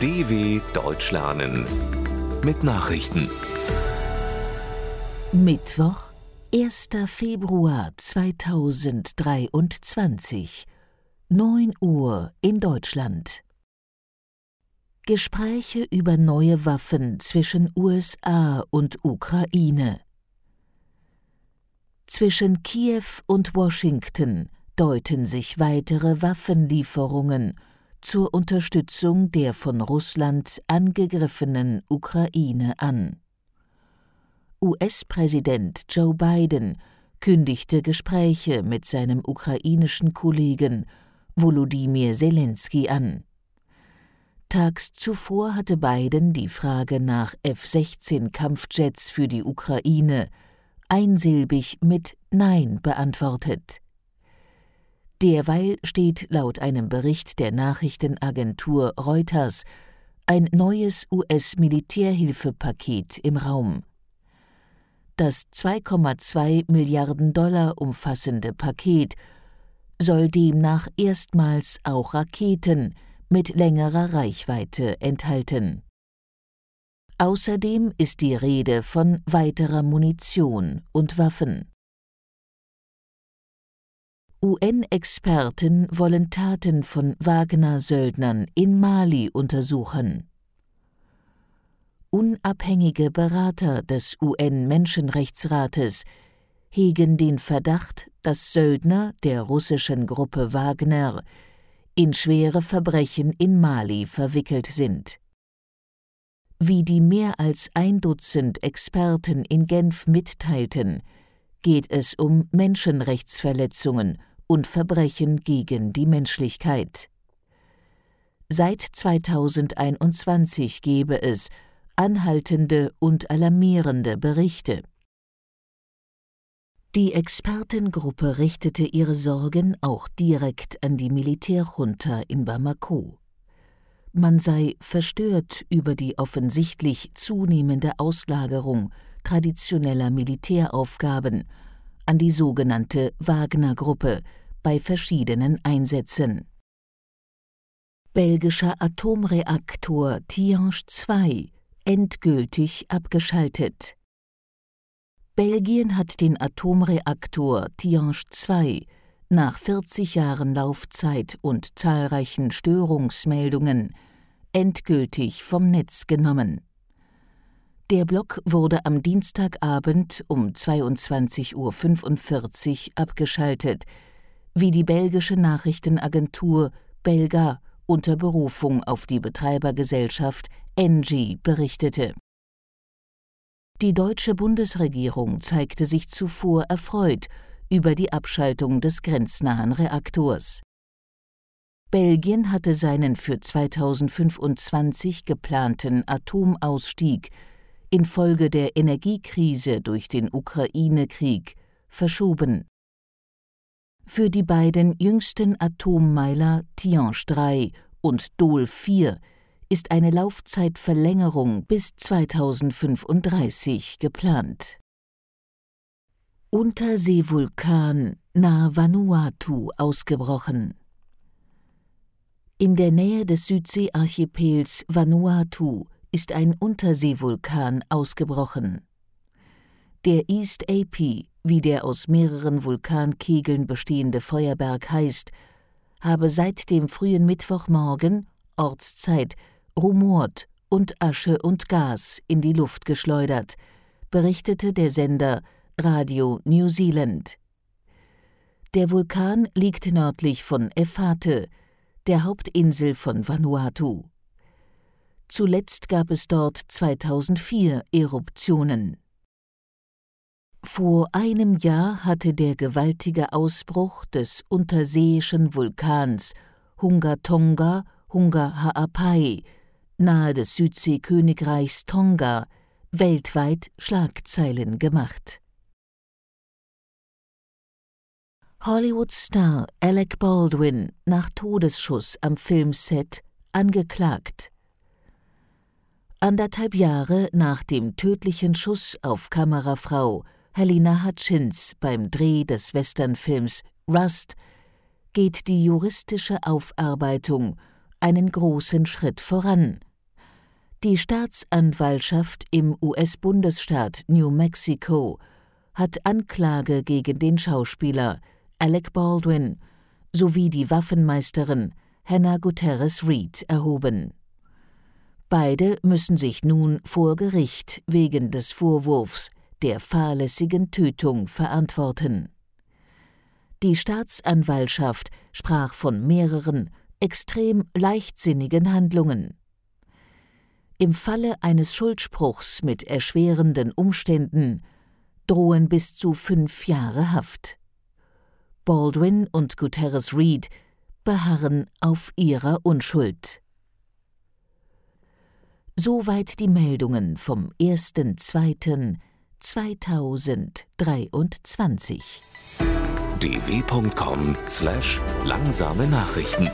DW Deutsch lernen mit Nachrichten. Mittwoch, 1. Februar 2023, 9 Uhr in Deutschland. Gespräche über neue Waffen zwischen USA und Ukraine. Zwischen Kiew und Washington deuten sich weitere Waffenlieferungen zur Unterstützung der von Russland angegriffenen Ukraine an. US-Präsident Joe Biden kündigte Gespräche mit seinem ukrainischen Kollegen Volodymyr Zelensky an. Tags zuvor hatte Biden die Frage nach F-16 Kampfjets für die Ukraine einsilbig mit Nein beantwortet. Derweil steht laut einem Bericht der Nachrichtenagentur Reuters ein neues US-Militärhilfepaket im Raum. Das 2,2 Milliarden Dollar umfassende Paket soll demnach erstmals auch Raketen mit längerer Reichweite enthalten. Außerdem ist die Rede von weiterer Munition und Waffen. UN-Experten wollen Taten von Wagner-Söldnern in Mali untersuchen. Unabhängige Berater des UN-Menschenrechtsrates hegen den Verdacht, dass Söldner der russischen Gruppe Wagner in schwere Verbrechen in Mali verwickelt sind. Wie die mehr als ein Dutzend Experten in Genf mitteilten, geht es um Menschenrechtsverletzungen und Verbrechen gegen die Menschlichkeit. Seit 2021 gebe es anhaltende und alarmierende Berichte. Die Expertengruppe richtete ihre Sorgen auch direkt an die Militärjunta in Bamako. Man sei verstört über die offensichtlich zunehmende Auslagerung traditioneller Militäraufgaben an die sogenannte Wagner-Gruppe bei verschiedenen Einsätzen. Belgischer Atomreaktor Tihange 2 endgültig abgeschaltet. Belgien hat den Atomreaktor Tihange 2 nach 40 Jahren Laufzeit und zahlreichen Störungsmeldungen endgültig vom Netz genommen. Der Block wurde am Dienstagabend um 22.45 Uhr abgeschaltet, wie die belgische Nachrichtenagentur Belga unter Berufung auf die Betreibergesellschaft Engie berichtete die deutsche Bundesregierung zeigte sich zuvor erfreut über die Abschaltung des grenznahen Reaktors. Belgien hatte seinen für 2025 geplanten Atomausstieg infolge der Energiekrise durch den Ukraine-Krieg verschoben. Für die beiden jüngsten Atommeiler Tihange 3 und Dole 4 ist eine Laufzeitverlängerung bis 2035 geplant. Unterseevulkan nahe Vanuatu ausgebrochen. In der Nähe des Südseearchipels Vanuatu ist ein Unterseevulkan ausgebrochen. Der East AP, wie der aus mehreren Vulkankegeln bestehende Feuerberg heißt, habe seit dem frühen Mittwochmorgen Ortszeit rumort und Asche und Gas in die Luft geschleudert, berichtete der Sender Radio New Zealand. Der Vulkan liegt nördlich von Efate, der Hauptinsel von Vanuatu. Zuletzt gab es dort 2004 Eruptionen. Vor einem Jahr hatte der gewaltige Ausbruch des unterseeischen Vulkans Hunga Tonga Hunga Ha'apai nahe des Südseekönigreichs Tonga weltweit Schlagzeilen gemacht. Hollywood-Star Alec Baldwin nach Todesschuss am Filmset angeklagt. Anderthalb Jahre nach dem tödlichen Schuss auf Kamerafrau Helena Hutchins beim Dreh des Westernfilms Rust geht die juristische Aufarbeitung einen großen Schritt voran, Die Staatsanwaltschaft im US-Bundesstaat New Mexico hat Anklage gegen den Schauspieler Alec Baldwin sowie die Waffenmeisterin Hannah Guterres Reed erhoben. Beide müssen sich nun vor Gericht wegen des Vorwurfs der fahrlässigen Tötung verantworten. Die Staatsanwaltschaft sprach von mehreren extrem leichtsinnigen Handlungen. Im Falle eines Schuldspruchs mit erschwerenden Umständen drohen bis zu fünf Jahre Haft. Baldwin und Guterres Reed beharren auf ihrer Unschuld. Soweit die Meldungen vom 1.2.2023. dw.com/langsame Nachrichten